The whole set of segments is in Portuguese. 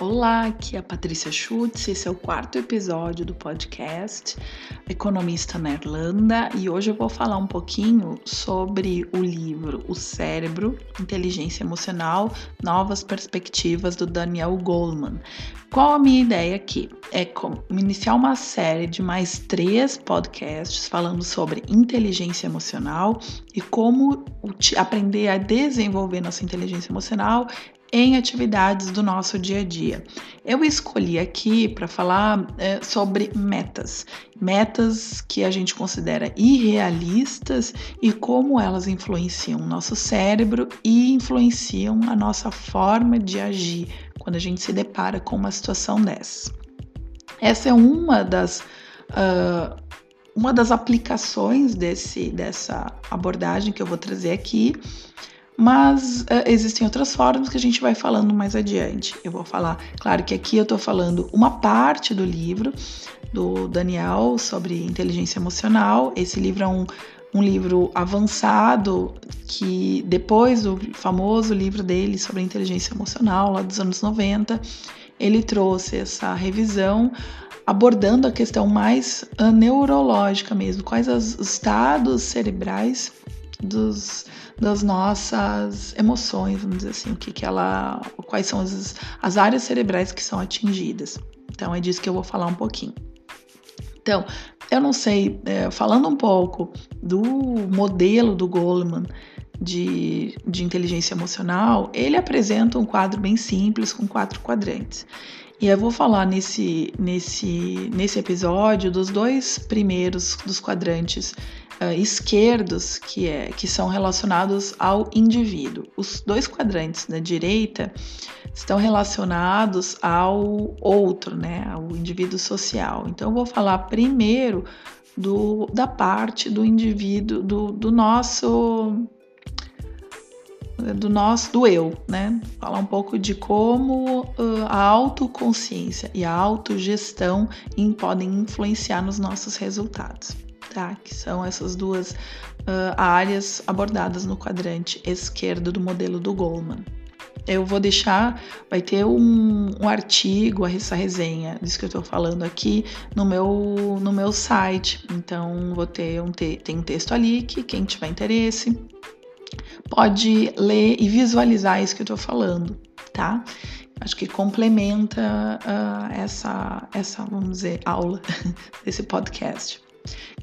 Olá, aqui é a Patrícia Schutz, esse é o quarto episódio do podcast Economista na Irlanda e hoje eu vou falar um pouquinho sobre o livro O Cérebro, Inteligência Emocional, Novas Perspectivas do Daniel Goleman. Qual a minha ideia aqui? É iniciar uma série de mais três podcasts falando sobre inteligência emocional e como aprender a desenvolver nossa inteligência emocional em atividades do nosso dia a dia. Eu escolhi aqui para falar é, sobre metas, metas que a gente considera irrealistas e como elas influenciam o nosso cérebro e influenciam a nossa forma de agir quando a gente se depara com uma situação dessa. Essa é uma das uh, uma das aplicações desse, dessa abordagem que eu vou trazer aqui mas uh, existem outras formas que a gente vai falando mais adiante. Eu vou falar, claro que aqui eu estou falando uma parte do livro do Daniel sobre inteligência emocional. Esse livro é um, um livro avançado que depois do famoso livro dele sobre inteligência emocional, lá dos anos 90, ele trouxe essa revisão abordando a questão mais uh, neurológica mesmo, quais os estados cerebrais dos, das nossas emoções, vamos dizer assim, o que, que ela, quais são as, as áreas cerebrais que são atingidas. Então é disso que eu vou falar um pouquinho. Então, eu não sei, é, falando um pouco do modelo do Goleman de, de inteligência emocional, ele apresenta um quadro bem simples com quatro quadrantes. E eu vou falar nesse, nesse, nesse episódio dos dois primeiros dos quadrantes uh, esquerdos que, é, que são relacionados ao indivíduo. Os dois quadrantes da direita estão relacionados ao outro, né, ao indivíduo social. Então, eu vou falar primeiro do, da parte do indivíduo, do, do nosso do nosso, do eu, né? Falar um pouco de como uh, a autoconsciência e a autogestão podem influenciar nos nossos resultados tá? Que são essas duas uh, áreas abordadas no quadrante esquerdo do modelo do Goldman. Eu vou deixar, vai ter um, um artigo, essa resenha disso que eu estou falando aqui no meu, no meu site. Então, vou ter um, te, tem um texto ali que quem tiver interesse pode ler e visualizar isso que eu estou falando, tá? Acho que complementa uh, essa, essa, vamos dizer, aula desse podcast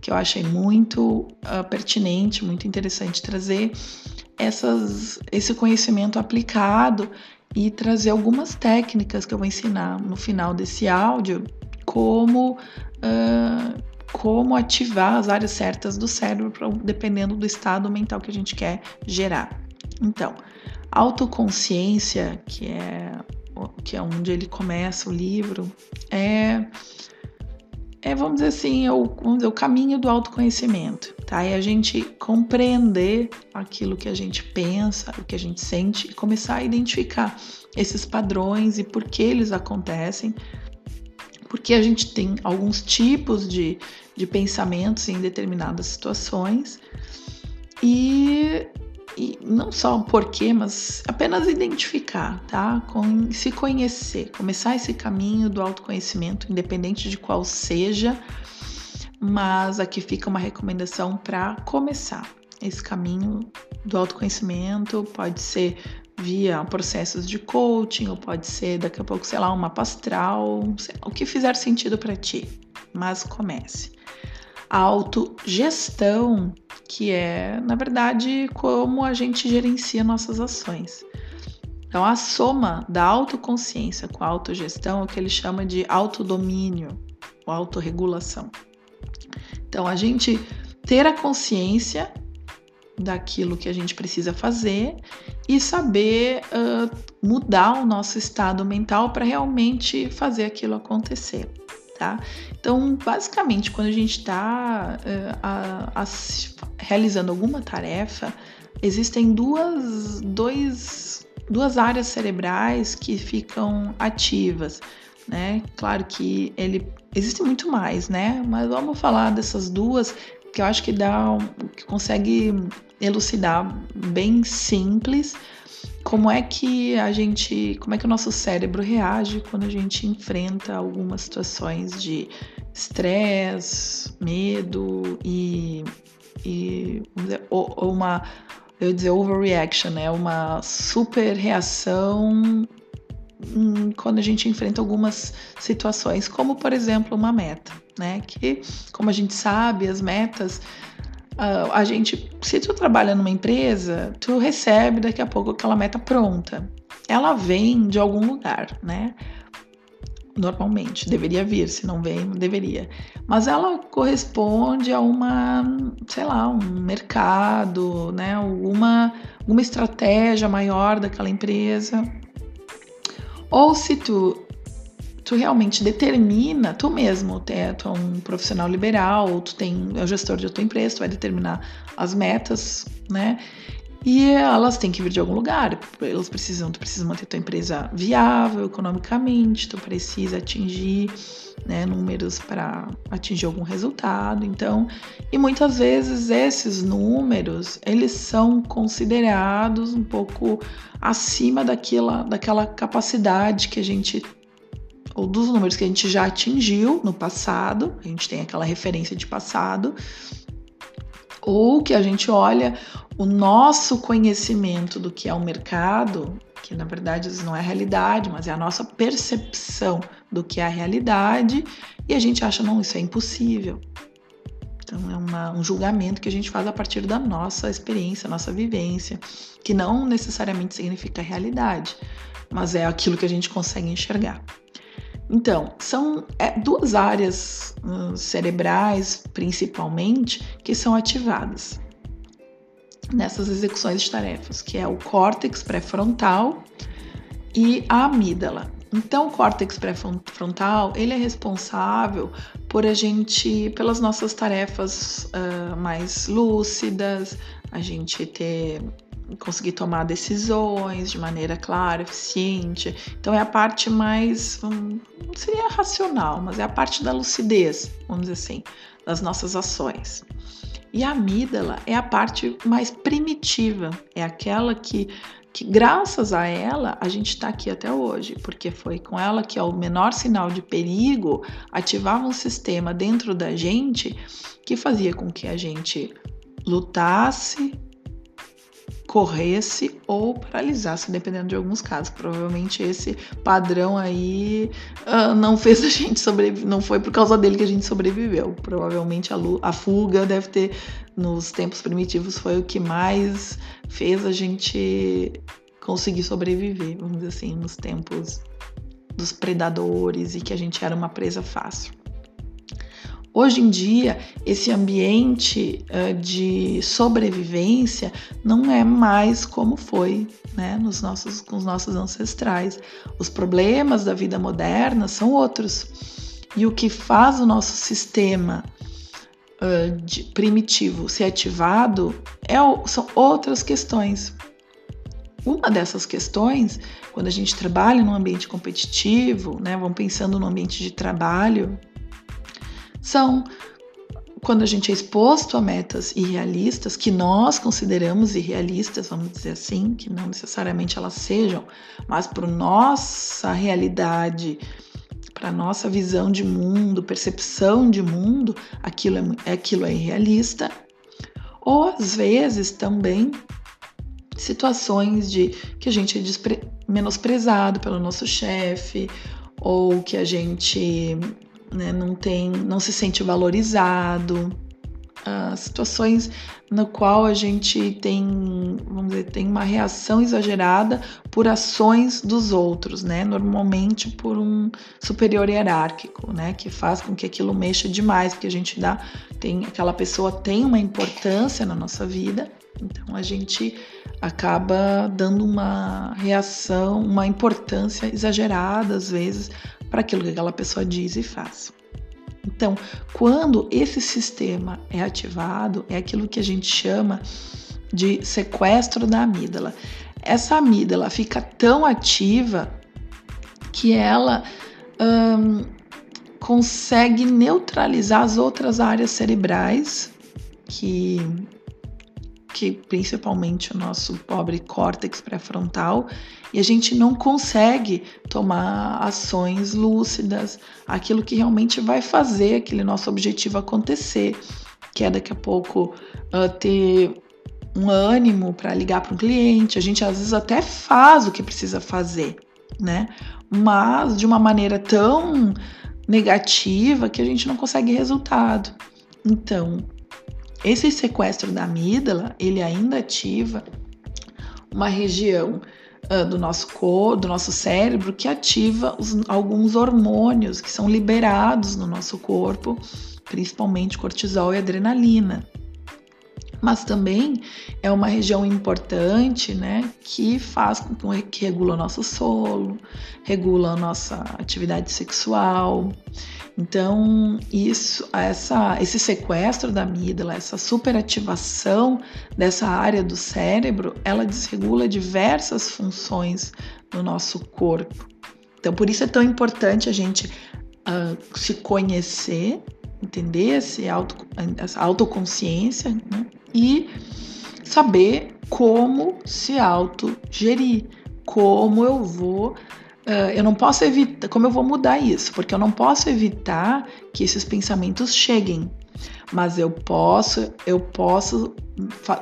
que eu achei muito uh, pertinente, muito interessante trazer essas, esse conhecimento aplicado e trazer algumas técnicas que eu vou ensinar no final desse áudio, como, uh, como ativar as áreas certas do cérebro, dependendo do estado mental que a gente quer gerar. Então, autoconsciência, que é, que é onde ele começa o livro, é é, vamos dizer assim, é o, dizer, o caminho do autoconhecimento, tá? É a gente compreender aquilo que a gente pensa, o que a gente sente e começar a identificar esses padrões e por que eles acontecem, porque a gente tem alguns tipos de, de pensamentos em determinadas situações e e não só o porquê, mas apenas identificar, tá? Com, se conhecer, começar esse caminho do autoconhecimento, independente de qual seja, mas aqui fica uma recomendação para começar esse caminho do autoconhecimento, pode ser via processos de coaching, ou pode ser daqui a pouco, sei lá, uma pastral, o que fizer sentido para ti, mas comece autogestão, que é, na verdade, como a gente gerencia nossas ações. Então, a soma da autoconsciência com a autogestão é o que ele chama de autodomínio ou autorregulação. Então, a gente ter a consciência daquilo que a gente precisa fazer e saber uh, mudar o nosso estado mental para realmente fazer aquilo acontecer tá? Então, basicamente, quando a gente está uh, realizando alguma tarefa, existem duas, dois, duas áreas cerebrais que ficam ativas, né? Claro que ele existe muito mais, né? Mas vamos falar dessas duas que eu acho que dá, que consegue elucidar bem simples como é que a gente, como é que o nosso cérebro reage quando a gente enfrenta algumas situações de estresse, medo e, e ou, ou uma, eu dizer overreaction, né? Uma super reação quando a gente enfrenta algumas situações, como por exemplo uma meta, né? Que, como a gente sabe, as metas Uh, a gente, se tu trabalha numa empresa, tu recebe daqui a pouco aquela meta pronta. Ela vem de algum lugar, né? Normalmente, deveria vir, se não vem, deveria. Mas ela corresponde a uma, sei lá, um mercado, né? Alguma, alguma estratégia maior daquela empresa. Ou se tu tu realmente determina, tu mesmo, tu é, tu é um profissional liberal, tu tem, é o gestor de tua empresa, tu vai determinar as metas, né? E elas têm que vir de algum lugar. Elas precisam, tu precisa manter tua empresa viável economicamente, tu precisa atingir né, números para atingir algum resultado. Então, e muitas vezes esses números eles são considerados um pouco acima daquela, daquela capacidade que a gente ou dos números que a gente já atingiu no passado, a gente tem aquela referência de passado, ou que a gente olha o nosso conhecimento do que é o mercado, que na verdade não é realidade, mas é a nossa percepção do que é a realidade, e a gente acha, não, isso é impossível. Então é uma, um julgamento que a gente faz a partir da nossa experiência, nossa vivência, que não necessariamente significa realidade, mas é aquilo que a gente consegue enxergar. Então, são é, duas áreas uh, cerebrais, principalmente, que são ativadas nessas execuções de tarefas, que é o córtex pré-frontal e a amígdala. Então, o córtex pré-frontal ele é responsável por a gente, pelas nossas tarefas uh, mais lúcidas, a gente ter conseguir tomar decisões de maneira clara, eficiente. Então é a parte mais, não seria racional, mas é a parte da lucidez, vamos dizer assim, das nossas ações. E a amígdala é a parte mais primitiva, é aquela que, que graças a ela a gente está aqui até hoje, porque foi com ela que ao menor sinal de perigo ativava um sistema dentro da gente que fazia com que a gente lutasse, corresse ou paralisasse, dependendo de alguns casos. Provavelmente esse padrão aí uh, não fez a gente sobreviver, não foi por causa dele que a gente sobreviveu. Provavelmente a, a fuga deve ter, nos tempos primitivos, foi o que mais fez a gente conseguir sobreviver, vamos dizer assim, nos tempos dos predadores e que a gente era uma presa fácil. Hoje em dia, esse ambiente uh, de sobrevivência não é mais como foi né, nos nossos, com os nossos ancestrais. Os problemas da vida moderna são outros. E o que faz o nosso sistema uh, de, primitivo ser ativado é, são outras questões. Uma dessas questões, quando a gente trabalha num ambiente competitivo, né, vamos pensando no ambiente de trabalho, são quando a gente é exposto a metas irrealistas, que nós consideramos irrealistas, vamos dizer assim, que não necessariamente elas sejam, mas para nossa realidade, para nossa visão de mundo, percepção de mundo, aquilo é, aquilo é irrealista. Ou às vezes também situações de que a gente é menosprezado pelo nosso chefe, ou que a gente né? não tem, não se sente valorizado. Uh, situações no qual a gente tem, vamos dizer, tem uma reação exagerada por ações dos outros, né? Normalmente por um superior hierárquico, né? Que faz com que aquilo mexa demais, porque a gente dá, tem aquela pessoa tem uma importância na nossa vida, então a gente acaba dando uma reação, uma importância exagerada às vezes para aquilo que aquela pessoa diz e faz. Então, quando esse sistema é ativado, é aquilo que a gente chama de sequestro da amígdala. Essa amígdala fica tão ativa que ela hum, consegue neutralizar as outras áreas cerebrais que que principalmente o nosso pobre córtex pré-frontal, e a gente não consegue tomar ações lúcidas, aquilo que realmente vai fazer aquele nosso objetivo acontecer, que é daqui a pouco uh, ter um ânimo para ligar para um cliente. A gente às vezes até faz o que precisa fazer, né? Mas de uma maneira tão negativa que a gente não consegue resultado. Então, esse sequestro da amígdala, ele ainda ativa uma região uh, do nosso corpo, do nosso cérebro, que ativa os, alguns hormônios que são liberados no nosso corpo, principalmente cortisol e adrenalina mas também é uma região importante, né, que faz com que regula o nosso solo, regula a nossa atividade sexual. Então, isso, essa, esse sequestro da amígdala, essa superativação dessa área do cérebro, ela desregula diversas funções no nosso corpo. Então, por isso é tão importante a gente uh, se conhecer, entender esse auto, essa autoconsciência, né? E saber como se autogerir, como eu vou Uh, eu não posso evitar, como eu vou mudar isso? Porque eu não posso evitar que esses pensamentos cheguem, mas eu posso, eu posso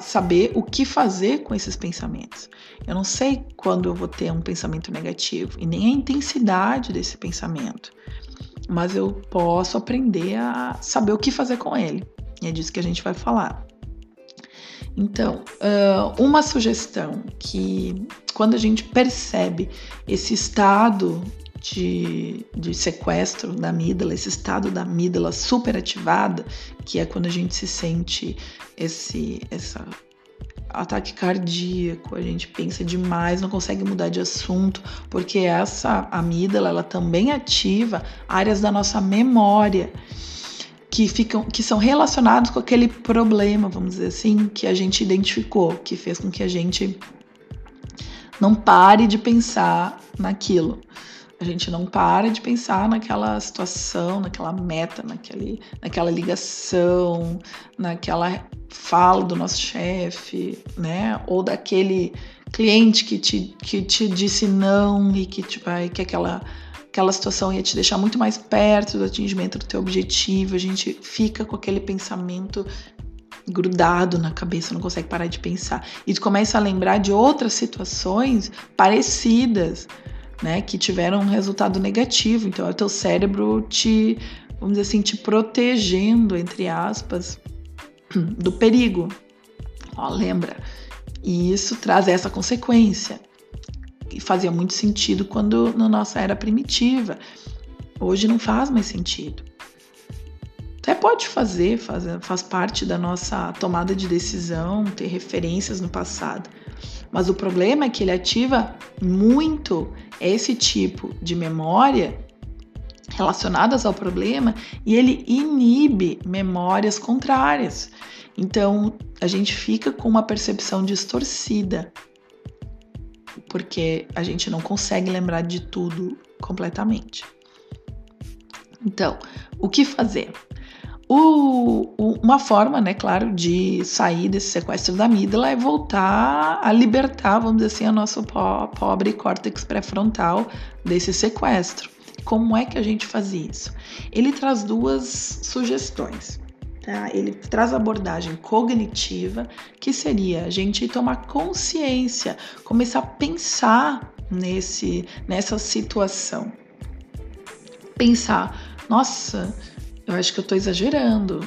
saber o que fazer com esses pensamentos. Eu não sei quando eu vou ter um pensamento negativo e nem a intensidade desse pensamento, mas eu posso aprender a saber o que fazer com ele. E é disso que a gente vai falar. Então, uma sugestão que quando a gente percebe esse estado de, de, sequestro da amígdala, esse estado da amígdala superativada, que é quando a gente se sente esse essa ataque cardíaco, a gente pensa demais, não consegue mudar de assunto, porque essa amígdala ela também ativa áreas da nossa memória que ficam que são relacionados com aquele problema, vamos dizer assim, que a gente identificou, que fez com que a gente não pare de pensar naquilo. A gente não para de pensar naquela situação, naquela meta, naquele, naquela ligação, naquela fala do nosso chefe, né? Ou daquele cliente que te, que te disse não e que, tipo, que aquela aquela situação ia te deixar muito mais perto do atingimento do teu objetivo. A gente fica com aquele pensamento grudado na cabeça, não consegue parar de pensar. E tu começa a lembrar de outras situações parecidas, né, que tiveram um resultado negativo. Então, é o teu cérebro te, vamos dizer assim, te protegendo, entre aspas, do perigo. Ó, lembra? E isso traz essa consequência fazia muito sentido quando na nossa era primitiva. Hoje não faz mais sentido. Até pode fazer, faz, faz parte da nossa tomada de decisão, ter referências no passado. Mas o problema é que ele ativa muito esse tipo de memória relacionadas ao problema e ele inibe memórias contrárias. Então a gente fica com uma percepção distorcida porque a gente não consegue lembrar de tudo completamente. Então, o que fazer? O, o, uma forma, né, claro, de sair desse sequestro da amígdala é voltar a libertar, vamos dizer assim, a nosso po pobre córtex pré-frontal desse sequestro. Como é que a gente faz isso? Ele traz duas sugestões. Tá? Ele traz a abordagem cognitiva, que seria a gente tomar consciência, começar a pensar nesse, nessa situação. Pensar, nossa, eu acho que eu estou exagerando.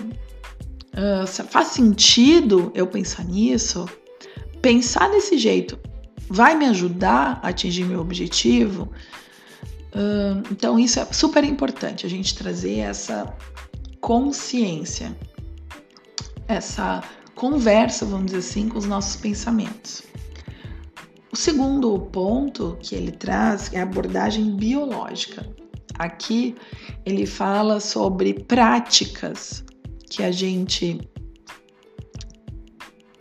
Uh, faz sentido eu pensar nisso? Pensar desse jeito vai me ajudar a atingir meu objetivo? Uh, então, isso é super importante, a gente trazer essa consciência, essa conversa, vamos dizer assim, com os nossos pensamentos. O segundo ponto que ele traz é a abordagem biológica. Aqui ele fala sobre práticas que a gente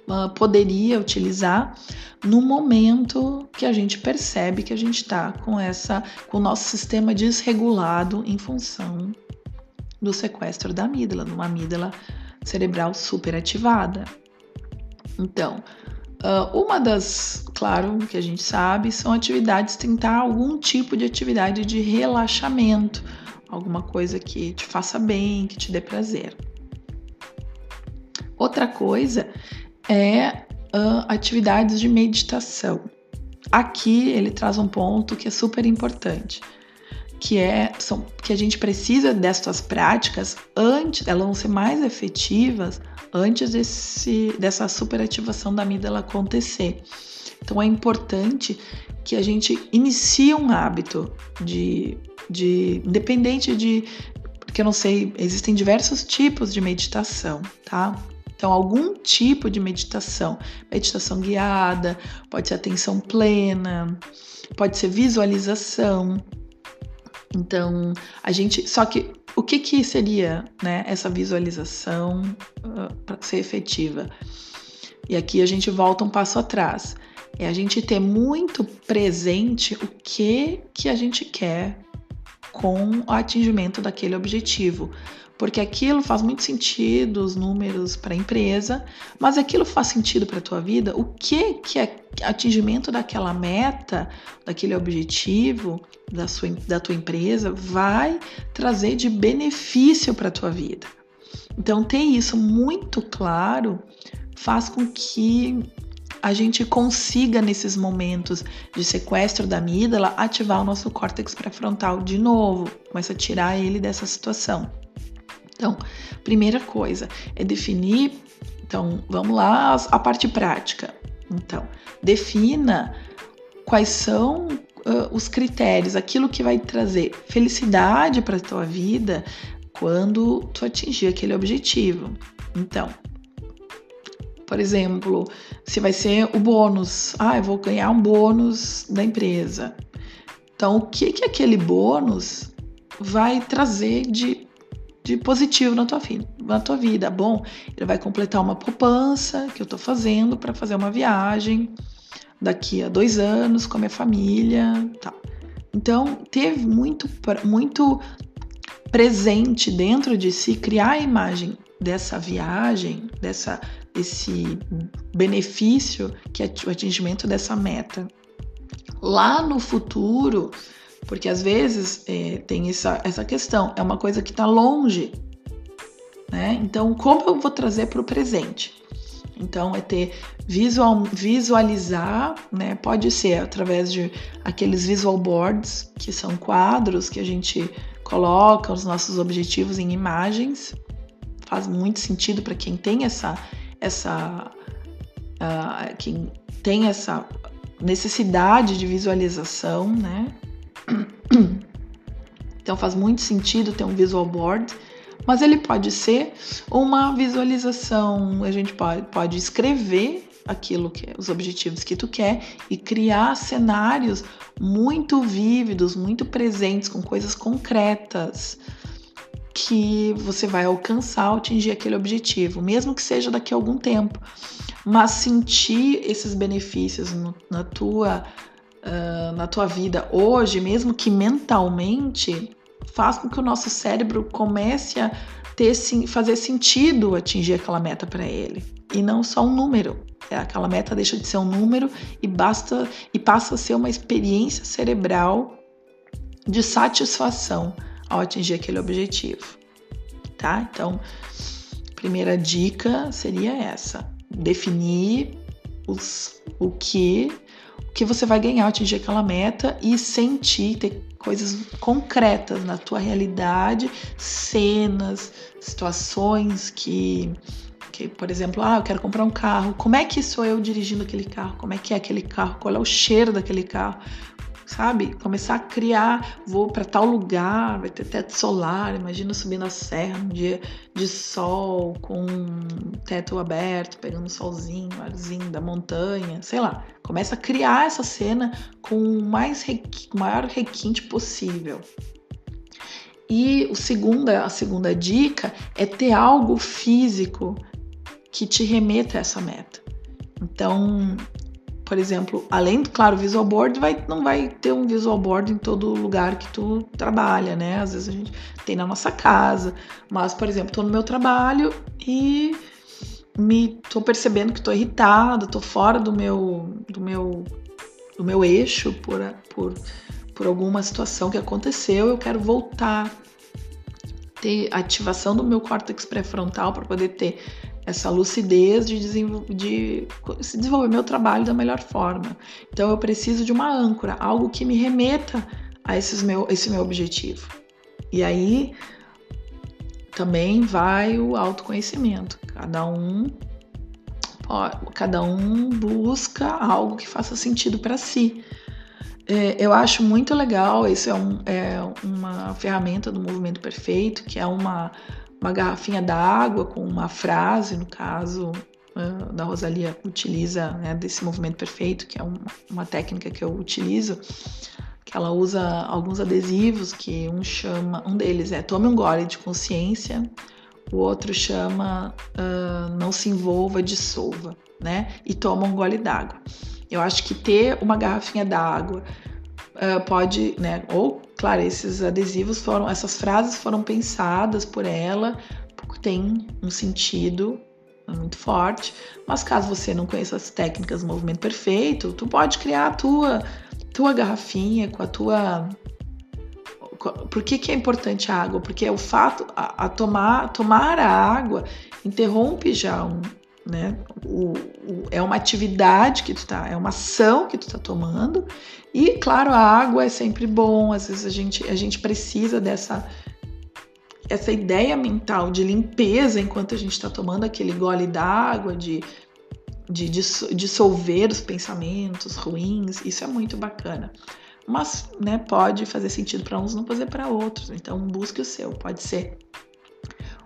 uh, poderia utilizar no momento que a gente percebe que a gente está com essa, com o nosso sistema desregulado em função do sequestro da amígdala, numa amígdala cerebral superativada. Então, uma das, claro, que a gente sabe, são atividades, tentar algum tipo de atividade de relaxamento, alguma coisa que te faça bem, que te dê prazer. Outra coisa é uh, atividades de meditação. Aqui ele traz um ponto que é super importante, que é são, que a gente precisa dessas práticas antes, elas vão ser mais efetivas antes desse, dessa superativação da amígdala acontecer. Então é importante que a gente inicie um hábito de, de independente de porque eu não sei, existem diversos tipos de meditação, tá? Então, algum tipo de meditação, meditação guiada, pode ser atenção plena, pode ser visualização. Então, a gente. Só que o que, que seria né, essa visualização uh, ah, para ser efetiva? E aqui a gente volta um passo atrás. É a gente ter muito presente o que, que a gente quer com o atingimento daquele objetivo porque aquilo faz muito sentido, os números para a empresa, mas aquilo faz sentido para a tua vida, o que que é atingimento daquela meta, daquele objetivo da, sua, da tua empresa vai trazer de benefício para a tua vida. Então, ter isso muito claro faz com que a gente consiga, nesses momentos de sequestro da amígdala, ativar o nosso córtex pré-frontal de novo, começa a tirar ele dessa situação. Então, primeira coisa é definir. Então, vamos lá, a parte prática. Então, defina quais são uh, os critérios, aquilo que vai trazer felicidade para a tua vida quando tu atingir aquele objetivo. Então, por exemplo, se vai ser o bônus, ah, eu vou ganhar um bônus da empresa. Então, o que que aquele bônus vai trazer de de positivo na tua na tua vida. Bom, ele vai completar uma poupança que eu estou fazendo para fazer uma viagem daqui a dois anos com a minha família, tá? Então teve muito, muito presente dentro de si criar a imagem dessa viagem, dessa esse benefício que é o atingimento dessa meta. Lá no futuro, porque às vezes é, tem essa, essa questão, é uma coisa que está longe, né? Então, como eu vou trazer para o presente? Então, é ter visual, visualizar, né? Pode ser através de aqueles visual boards, que são quadros que a gente coloca os nossos objetivos em imagens. Faz muito sentido para quem tem essa, essa, uh, quem tem essa necessidade de visualização, né? Então faz muito sentido ter um visual board, mas ele pode ser uma visualização. A gente pode, pode escrever aquilo que os objetivos que tu quer e criar cenários muito vívidos, muito presentes com coisas concretas que você vai alcançar, atingir aquele objetivo, mesmo que seja daqui a algum tempo. Mas sentir esses benefícios no, na tua uh, na tua vida hoje, mesmo que mentalmente, faz com que o nosso cérebro comece a ter fazer sentido atingir aquela meta para ele e não só um número. É, aquela meta deixa de ser um número e basta e passa a ser uma experiência cerebral de satisfação ao atingir aquele objetivo, tá? Então, primeira dica seria essa: definir os, o que que você vai ganhar, atingir aquela meta e sentir, ter coisas concretas na tua realidade, cenas, situações que, que, por exemplo, ah, eu quero comprar um carro. Como é que sou eu dirigindo aquele carro? Como é que é aquele carro? Qual é o cheiro daquele carro? Sabe? Começar a criar, vou para tal lugar, vai ter teto solar, imagina subir na serra um dia de sol, com teto aberto, pegando solzinho, arzinho da montanha, sei lá. Começa a criar essa cena com o mais requ... maior requinte possível. E o segunda, a segunda dica é ter algo físico que te remeta a essa meta. Então, por exemplo, além do, claro, visual board, vai, não vai ter um visual board em todo lugar que tu trabalha, né? Às vezes a gente tem na nossa casa, mas, por exemplo, tô no meu trabalho e me tô percebendo que tô irritada, tô fora do meu do meu do meu eixo por, por, por alguma situação que aconteceu, eu quero voltar ter ativação do meu córtex pré-frontal para poder ter essa lucidez de, se desenvolver meu trabalho da melhor forma. Então eu preciso de uma âncora, algo que me remeta a esses meu, esse meu objetivo. E aí também vai o autoconhecimento. Cada um cada um busca algo que faça sentido para si. É, eu acho muito legal, isso é, um, é, uma ferramenta do Movimento Perfeito, que é uma, uma garrafinha d'água com uma frase, no caso, uh, da Rosalia utiliza né, desse movimento perfeito, que é uma, uma técnica que eu utilizo, que ela usa alguns adesivos que um chama, um deles é tome um gole de consciência, o outro chama uh, não se envolva, dissolva, né? E toma um gole d'água. Eu acho que ter uma garrafinha d'água uh, pode, né? Ou, claro, esses adesivos foram, essas frases foram pensadas por ela, porque tem um sentido muito forte. Mas caso você não conheça as técnicas do movimento perfeito, tu pode criar a tua, tua garrafinha com a tua por que, que é importante a água? Porque o fato, a, a tomar, tomar a água interrompe já um, né? O, o, é uma atividade que tu tá, é uma ação que tu tá tomando. E claro, a água é sempre bom, às vezes a gente, a gente precisa dessa essa ideia mental de limpeza enquanto a gente está tomando aquele gole d'água, de, de dissolver os pensamentos ruins, isso é muito bacana mas né, pode fazer sentido para uns, não fazer para outros. Então busque o seu. Pode ser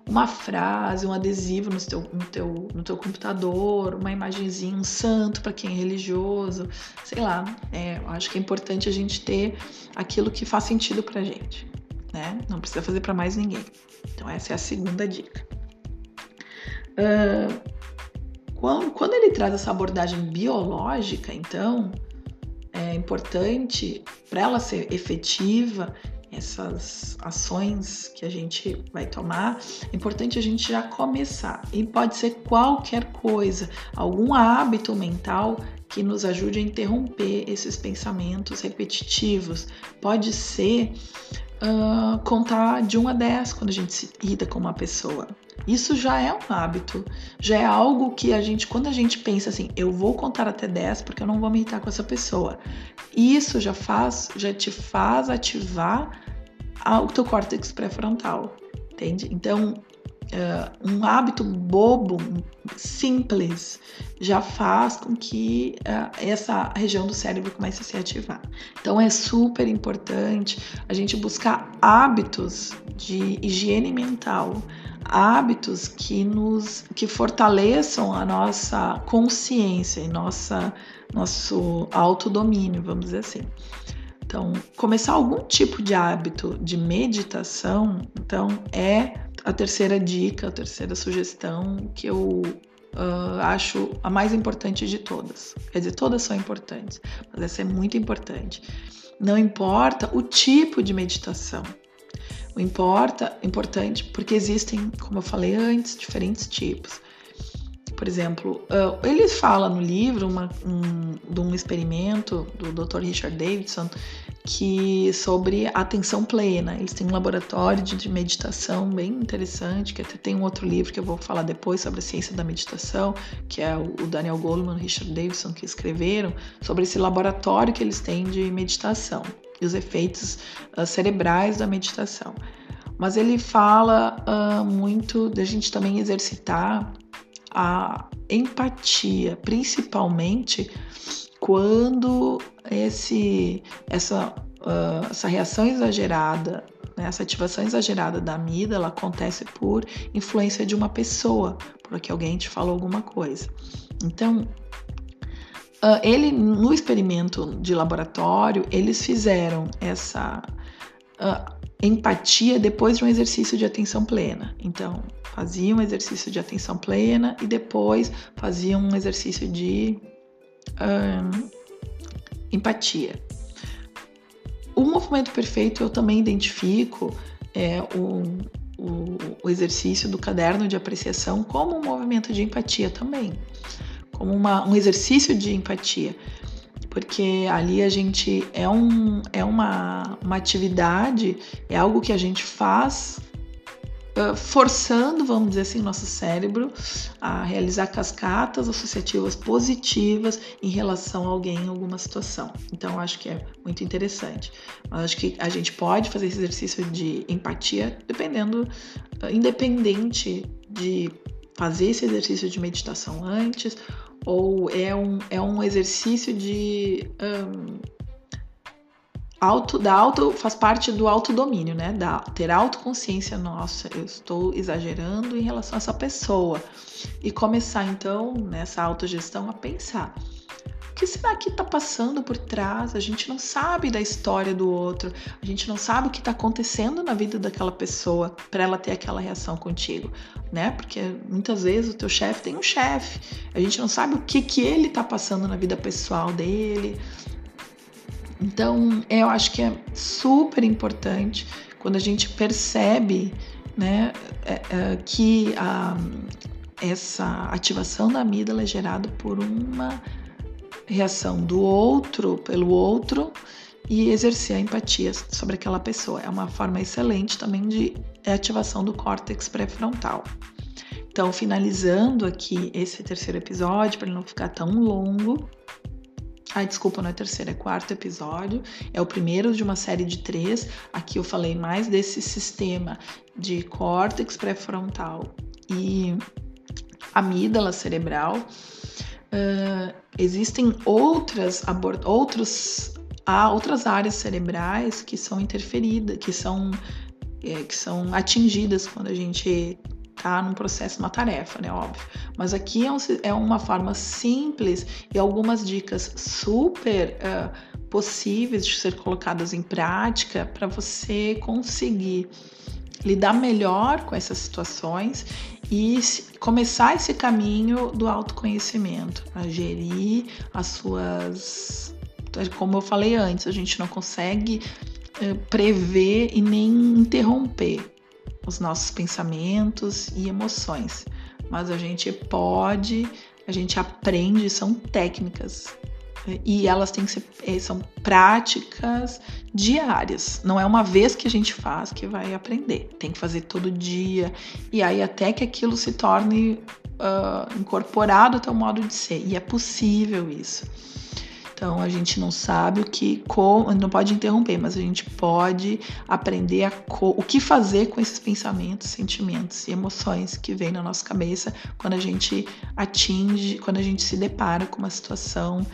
uma frase, um adesivo no teu, no teu, no teu computador, uma imagenzinha, um santo para quem é religioso, sei lá. É, eu acho que é importante a gente ter aquilo que faz sentido para gente, né? Não precisa fazer para mais ninguém. Então essa é a segunda dica. Uh, quando, quando ele traz essa abordagem biológica, então é importante para ela ser efetiva, essas ações que a gente vai tomar, é importante a gente já começar. E pode ser qualquer coisa, algum hábito mental que nos ajude a interromper esses pensamentos repetitivos. Pode ser uh, contar de 1 a 10 quando a gente se irrita com uma pessoa. Isso já é um hábito, já é algo que a gente, quando a gente pensa assim, eu vou contar até 10 porque eu não vou me irritar com essa pessoa. Isso já faz, já te faz ativar o teu córtex pré-frontal, entende? Então, uh, um hábito bobo, simples, já faz com que uh, essa região do cérebro comece a se ativar. Então é super importante a gente buscar hábitos de higiene mental, hábitos que nos que fortaleçam a nossa consciência e nossa nosso autodomínio, vamos dizer assim. Então, começar algum tipo de hábito de meditação, então é a terceira dica, a terceira sugestão que eu uh, acho a mais importante de todas. Quer dizer, todas são importantes, mas essa é muito importante. Não importa o tipo de meditação. O importa, importante, porque existem, como eu falei antes, diferentes tipos. Por exemplo, uh, ele fala no livro uma, um, de um experimento do Dr. Richard Davidson que sobre atenção plena. Eles têm um laboratório de, de meditação bem interessante, que até tem um outro livro que eu vou falar depois sobre a ciência da meditação, que é o Daniel Goleman e Richard Davidson que escreveram sobre esse laboratório que eles têm de meditação e os efeitos uh, cerebrais da meditação. Mas ele fala uh, muito da gente também exercitar a empatia, principalmente quando esse, essa, uh, essa reação exagerada, né, essa ativação exagerada da amígdala acontece por influência de uma pessoa, porque alguém te falou alguma coisa. Então, uh, ele no experimento de laboratório, eles fizeram essa uh, empatia depois de um exercício de atenção plena. Então, fazia um exercício de atenção plena e depois fazia um exercício de empatia. O movimento perfeito eu também identifico é, o, o, o exercício do caderno de apreciação como um movimento de empatia também, como uma, um exercício de empatia porque ali a gente é, um, é uma, uma atividade, é algo que a gente faz forçando, vamos dizer assim, nosso cérebro a realizar cascatas associativas positivas em relação a alguém em alguma situação. Então, acho que é muito interessante. Acho que a gente pode fazer esse exercício de empatia dependendo, independente de fazer esse exercício de meditação antes ou é um, é um exercício de um, auto, da auto faz parte do autodomínio, né? Da, ter autoconsciência, nossa, eu estou exagerando em relação a essa pessoa. E começar então nessa autogestão a pensar. Que será que está passando por trás? A gente não sabe da história do outro, a gente não sabe o que está acontecendo na vida daquela pessoa para ela ter aquela reação contigo né? Porque muitas vezes o teu chefe tem um chefe, a gente não sabe o que que ele tá passando na vida pessoal dele. Então, eu acho que é super importante quando a gente percebe, né, é, é, que a, essa ativação da amígdala é gerada por uma reação do outro pelo outro e exercer a empatia sobre aquela pessoa. É uma forma excelente também de ativação do córtex pré-frontal. Então, finalizando aqui esse terceiro episódio, para não ficar tão longo. Ai, desculpa, não é terceiro, é quarto episódio. É o primeiro de uma série de três. Aqui eu falei mais desse sistema de córtex pré-frontal e amígdala cerebral. Uh, existem outras outros há outras áreas cerebrais que são interferidas, que são, é, que são atingidas quando a gente está num processo, uma tarefa, né? Óbvio. Mas aqui é, um, é uma forma simples e algumas dicas super uh, possíveis de ser colocadas em prática para você conseguir lidar melhor com essas situações e começar esse caminho do autoconhecimento, a gerir as suas como eu falei antes, a gente não consegue eh, prever e nem interromper os nossos pensamentos e emoções, mas a gente pode, a gente aprende, são técnicas e elas têm que ser eh, são práticas diárias. Não é uma vez que a gente faz que vai aprender. Tem que fazer todo dia e aí até que aquilo se torne uh, incorporado ao teu modo de ser. E é possível isso. Então a gente não sabe o que, como, não pode interromper, mas a gente pode aprender a o que fazer com esses pensamentos, sentimentos e emoções que vêm na nossa cabeça quando a gente atinge, quando a gente se depara com uma situação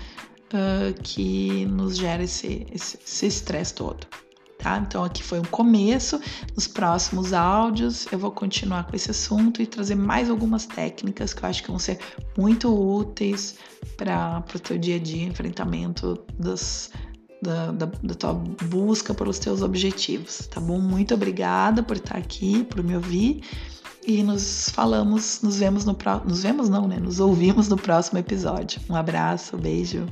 uh, que nos gera esse estresse todo tá? Então aqui foi um começo. Nos próximos áudios eu vou continuar com esse assunto e trazer mais algumas técnicas que eu acho que vão ser muito úteis para o teu dia a dia, enfrentamento dos, da, da, da, tua busca pelos teus objetivos, tá bom? Muito obrigada por estar aqui, por me ouvir e nos falamos, nos vemos no próximo, nos vemos não, né? Nos ouvimos no próximo episódio. Um abraço, beijo.